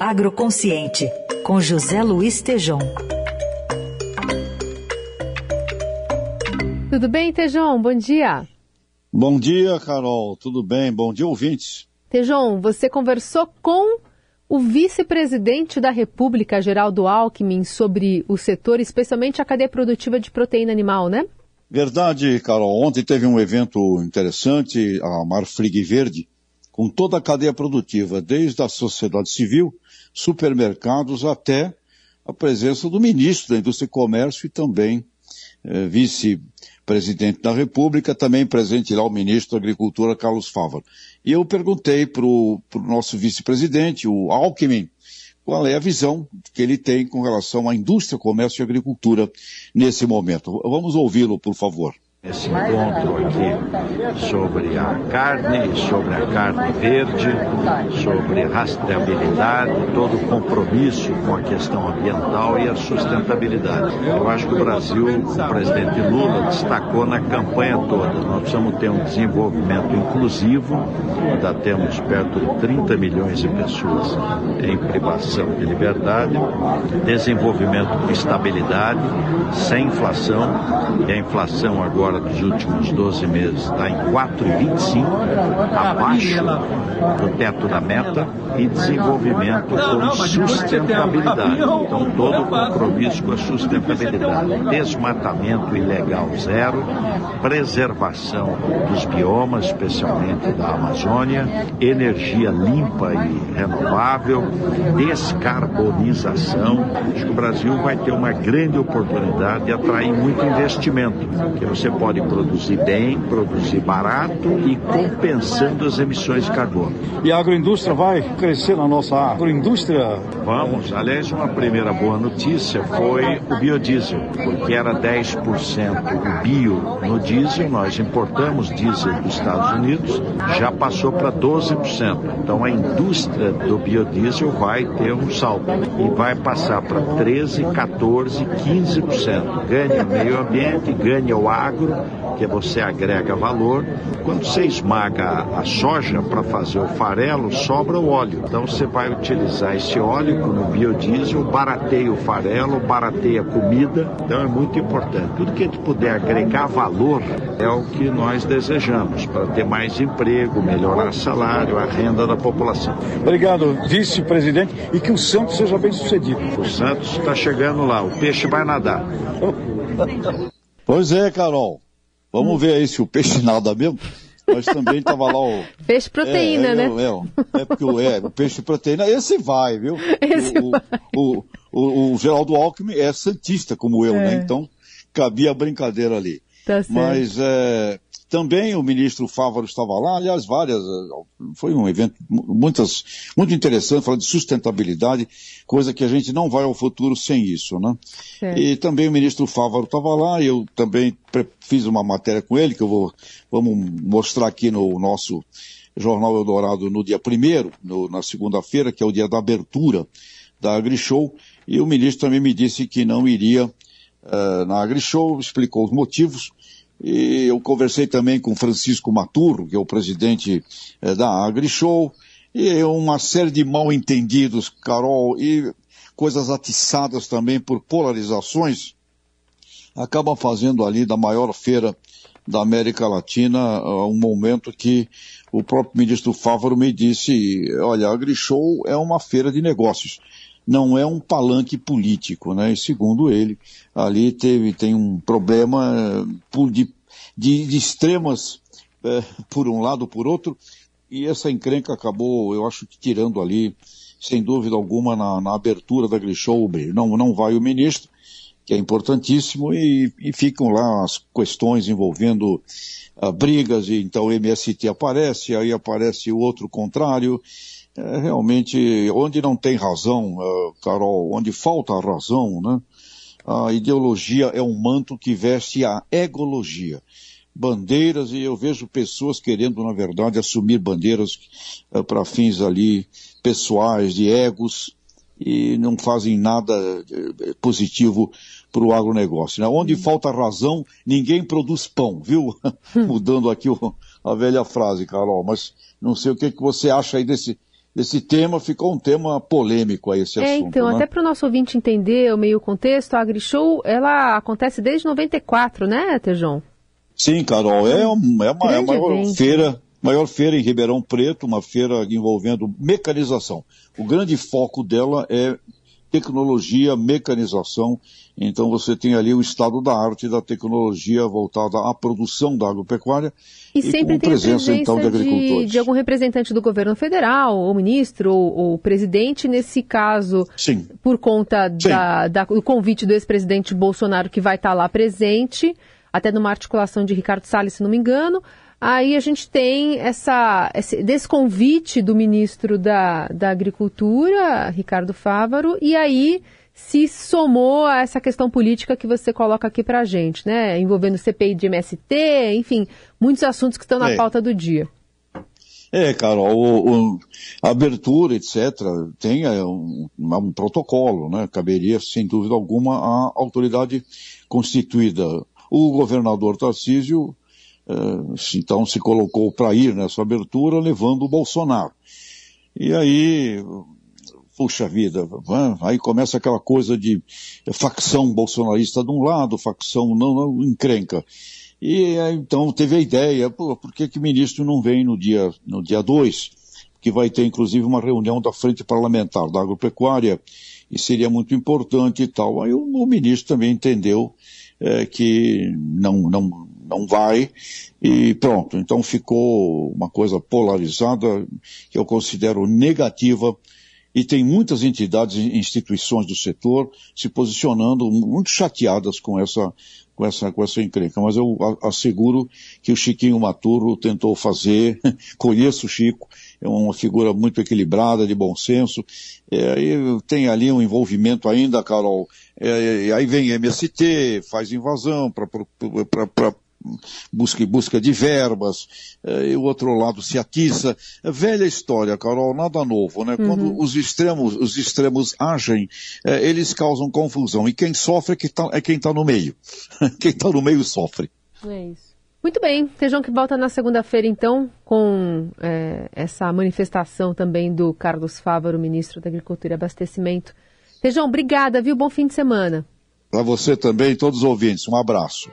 Agroconsciente, com José Luiz Tejom. Tudo bem, Tejom? Bom dia. Bom dia, Carol. Tudo bem? Bom dia, ouvintes. Tejom, você conversou com o vice-presidente da República, Geraldo Alckmin, sobre o setor, especialmente a cadeia produtiva de proteína animal, né? Verdade, Carol. Ontem teve um evento interessante, a Marfrig Verde, com toda a cadeia produtiva, desde a sociedade civil, supermercados, até a presença do ministro da Indústria e Comércio e também eh, vice-presidente da República, também presente lá o ministro da Agricultura, Carlos Fávaro. E eu perguntei para o nosso vice-presidente, o Alckmin, qual é a visão que ele tem com relação à indústria, comércio e agricultura nesse momento. Vamos ouvi-lo, por favor esse encontro aqui sobre a carne, sobre a carne verde, sobre rastreabilidade, todo o compromisso com a questão ambiental e a sustentabilidade. Eu acho que o Brasil, o presidente Lula destacou na campanha toda. Nós precisamos ter um desenvolvimento inclusivo, ainda temos perto de 30 milhões de pessoas em privação de liberdade, desenvolvimento com estabilidade, sem inflação, e a inflação agora dos últimos 12 meses está em 4,25, abaixo do teto da meta, e desenvolvimento com sustentabilidade. Então, todo o compromisso com a sustentabilidade. Desmatamento ilegal zero, preservação dos biomas, especialmente da Amazônia, energia limpa e renovável, descarbonização. Acho que o Brasil vai ter uma grande oportunidade de atrair muito investimento, que você pode pode produzir bem, produzir barato e compensando as emissões de carbono. E a agroindústria vai crescer na nossa agroindústria? Vamos. Aliás, uma primeira boa notícia foi o biodiesel, porque era 10% o bio no diesel, nós importamos diesel dos Estados Unidos, já passou para 12%. Então a indústria do biodiesel vai ter um salto e vai passar para 13, 14, 15%. Ganha o meio ambiente, ganha o agro que você agrega valor. Quando você esmaga a soja para fazer o farelo, sobra o óleo. Então você vai utilizar esse óleo no biodiesel, barateia o farelo, barateia a comida. Então é muito importante. Tudo que a gente puder agregar valor é o que nós desejamos para ter mais emprego, melhorar o salário, a renda da população. Obrigado, vice-presidente, e que o Santos seja bem sucedido. O Santos está chegando lá, o peixe vai nadar. Pois é, Carol. Vamos hum. ver aí se o peixe nada mesmo. Mas também estava lá o. Peixe proteína, é, né? É, é, porque o, é, o peixe proteína, esse vai, viu? Esse o, vai. O, o, o, Geraldo Alckmin é santista como eu, né? é. né? Então cabia a brincadeira ali. Tá certo. Mas é, também o ministro Fávaro estava lá, aliás, várias, foi um evento muitas, muito interessante, falando de sustentabilidade, coisa que a gente não vai ao futuro sem isso, né? Certo. E também o ministro Fávaro estava lá, eu também fiz uma matéria com ele, que eu vou, vamos mostrar aqui no nosso Jornal Eldorado no dia primeiro, na segunda-feira, que é o dia da abertura da AgriShow, e o ministro também me disse que não iria uh, na AgriShow, explicou os motivos, e eu conversei também com Francisco Maturro, que é o presidente eh, da AgriShow, e uma série de mal entendidos, Carol, e coisas atiçadas também por polarizações, acabam fazendo ali da maior feira da América Latina uh, um momento que o próprio ministro Fávaro me disse, olha, a AgriShow é uma feira de negócios não é um palanque político, né? E segundo ele, ali teve, tem um problema eh, de, de, de extremas é, por um lado, por outro, e essa encrenca acabou, eu acho que tirando ali, sem dúvida alguma, na, na abertura da Grishow, não, não vai o ministro, que é importantíssimo, e, e ficam lá as questões envolvendo uh, brigas, e então o MST aparece, aí aparece o outro contrário, é, realmente, onde não tem razão, uh, Carol, onde falta razão, né? A ideologia é um manto que veste a egologia. Bandeiras, e eu vejo pessoas querendo, na verdade, assumir bandeiras uh, para fins ali pessoais, de egos, e não fazem nada eh, positivo para o agronegócio. Né? Onde falta razão, ninguém produz pão, viu? Mudando aqui o, a velha frase, Carol, mas não sei o que, que você acha aí desse, esse tema ficou um tema polêmico a esse é, assunto. Então, né? até para o nosso ouvinte entender o meio contexto, a AgriShow, ela acontece desde 94, né, Tejon? Sim, Carol, é, um, é, uma, é a maior evento. feira, maior feira em Ribeirão Preto, uma feira envolvendo mecanização. O grande foco dela é tecnologia, mecanização. Então você tem ali o estado da arte da tecnologia voltada à produção da agropecuária E sempre com tem a presença, presença então de agricultores. de algum representante do governo federal, ou ministro, ou, ou presidente, nesse caso, Sim. por conta da- da- do convite do ex-presidente Bolsonaro, que vai estar lá presente, até numa articulação de Ricardo Salles, se não me engano. Aí a gente tem essa, esse, desse convite do ministro da, da Agricultura, Ricardo Fávaro, e aí se somou a essa questão política que você coloca aqui pra gente, né? Envolvendo CPI de MST, enfim, muitos assuntos que estão na É. pauta do dia. É, Carol, o, o- a abertura, etc., tem é, um, um protocolo, né? Caberia, sem dúvida alguma, à autoridade constituída. O governador Tarcísio, então, se colocou para ir nessa abertura, levando o Bolsonaro. E aí, puxa vida, aí começa aquela coisa de facção bolsonarista de um lado, facção não, não encrenca. E aí, então teve a ideia, pô, por que que o ministro não vem no dia no dia 2, que vai ter inclusive uma reunião da frente parlamentar da agropecuária e seria muito importante e tal. Aí o, o ministro também entendeu eh, que não não não vai e pronto. Então ficou uma coisa polarizada que eu considero negativa e tem muitas entidades e instituições do setor se posicionando muito chateadas com essa, com essa, com essa encrenca. Mas eu asseguro que o Chiquinho Maturo tentou fazer, conheço o Chico, é uma figura muito equilibrada, de bom senso, é, e tem ali um envolvimento ainda, Carol, é, aí vem MST, faz invasão para busca, busca de verbas, eh, e o outro lado se atiça. Velha história, Carol, nada novo, né? Quando os extremos, os extremos agem, eh, eles causam confusão. E quem sofre é, que tá- é quem está no meio. quem está no meio sofre. É isso. Muito bem, Tejão que volta na segunda-feira, então, com é, essa manifestação também do Carlos Fávaro, ministro da Agricultura e Abastecimento. Tejão, obrigada, viu? Bom fim de semana. Para você também, todos os ouvintes, um abraço.